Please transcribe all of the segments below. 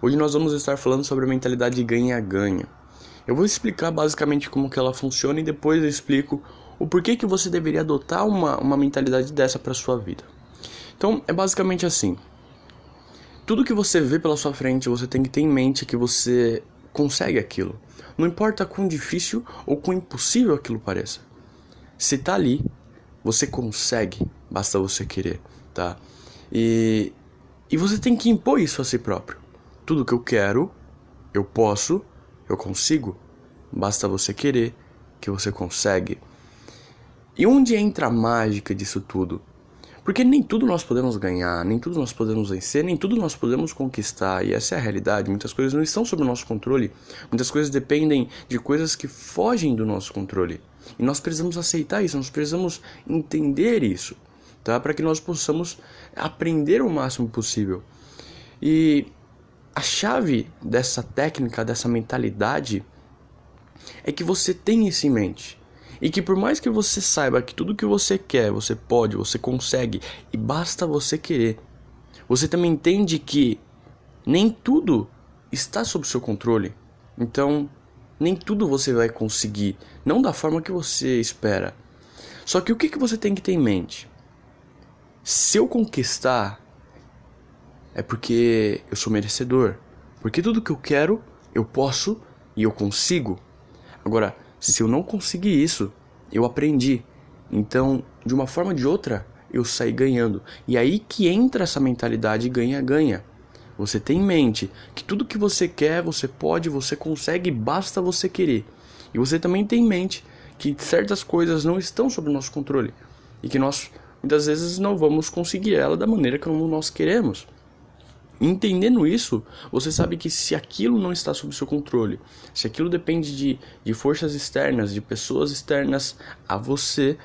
Hoje nós vamos estar falando sobre a mentalidade ganha-ganha. Eu vou explicar basicamente como que ela funciona e depois eu explico o porquê que você deveria adotar uma, uma mentalidade dessa para sua vida. Então, é basicamente assim. Tudo que você vê pela sua frente, você tem que ter em mente que você consegue aquilo. Não importa quão difícil ou quão impossível aquilo pareça. Se tá ali, você consegue, basta você querer, tá? E, e você tem que impor isso a si próprio. Tudo que eu quero, eu posso, eu consigo. Basta você querer, que você consegue. E onde entra a mágica disso tudo? Porque nem tudo nós podemos ganhar, nem tudo nós podemos vencer, nem tudo nós podemos conquistar. E essa é a realidade. Muitas coisas não estão sob o nosso controle. Muitas coisas dependem de coisas que fogem do nosso controle. E nós precisamos aceitar isso, nós precisamos entender isso, tá? Para que nós possamos aprender o máximo possível. E a chave dessa técnica, dessa mentalidade, é que você tenha isso em mente. E que por mais que você saiba que tudo que você quer, você pode, você consegue, e basta você querer, você também entende que nem tudo está sob seu controle. Então, nem tudo você vai conseguir, não da forma que você espera. Só que o que, que você tem que ter em mente? Se eu conquistar é porque eu sou merecedor. Porque tudo que eu quero, eu posso e eu consigo. Agora, se eu não conseguir isso, eu aprendi. Então, de uma forma ou de outra, eu saí ganhando. E aí que entra essa mentalidade ganha-ganha. Você tem em mente que tudo que você quer, você pode, você consegue, basta você querer. E você também tem em mente que certas coisas não estão sob nosso controle e que nós muitas vezes não vamos conseguir ela da maneira como nós queremos. Entendendo isso, você sabe que se aquilo não está sob seu controle, se aquilo depende de, de forças externas, de pessoas externas a você,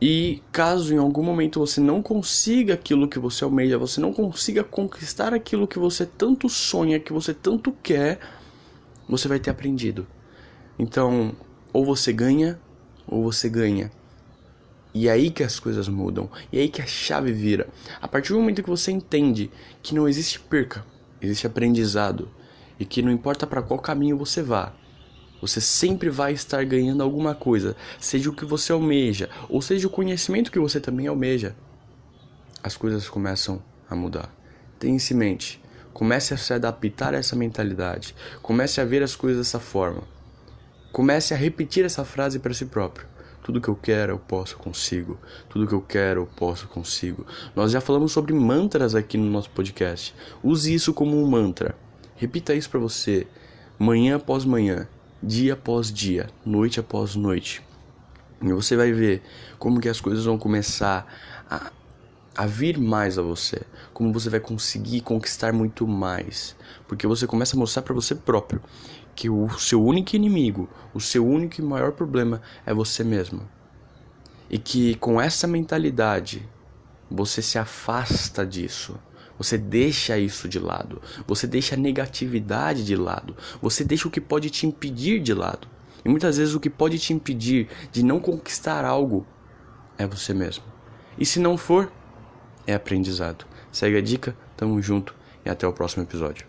e caso em algum momento você não consiga aquilo que você almeja, você não consiga conquistar aquilo que você tanto sonha, que você tanto quer, você vai ter aprendido. Então, ou você ganha, ou você ganha. E é aí que as coisas mudam. E é aí que a chave vira. A partir do momento que você entende que não existe perca, existe aprendizado. E que não importa para qual caminho você vá, você sempre vai estar ganhando alguma coisa, seja o que você almeja, ou seja o conhecimento que você também almeja. As coisas começam a mudar. Tenha isso em mente. Comece a se adaptar a essa mentalidade. Comece a ver as coisas dessa forma. Comece a repetir essa frase para si próprio. Tudo que eu quero, eu posso, consigo. Tudo que eu quero, eu posso, consigo. Nós já falamos sobre mantras aqui no nosso podcast. Use isso como um mantra. Repita isso para você, manhã após manhã, dia após dia, noite após noite. E você vai ver como que as coisas vão começar a, a vir mais a você, como você vai conseguir conquistar muito mais, porque você começa a mostrar para você próprio que o seu único inimigo, o seu único e maior problema é você mesmo. E que com essa mentalidade você se afasta disso. Você deixa isso de lado. Você deixa a negatividade de lado. Você deixa o que pode te impedir de lado. E muitas vezes o que pode te impedir de não conquistar algo é você mesmo. E se não for, é aprendizado. Segue a dica, tamo junto e até o próximo episódio.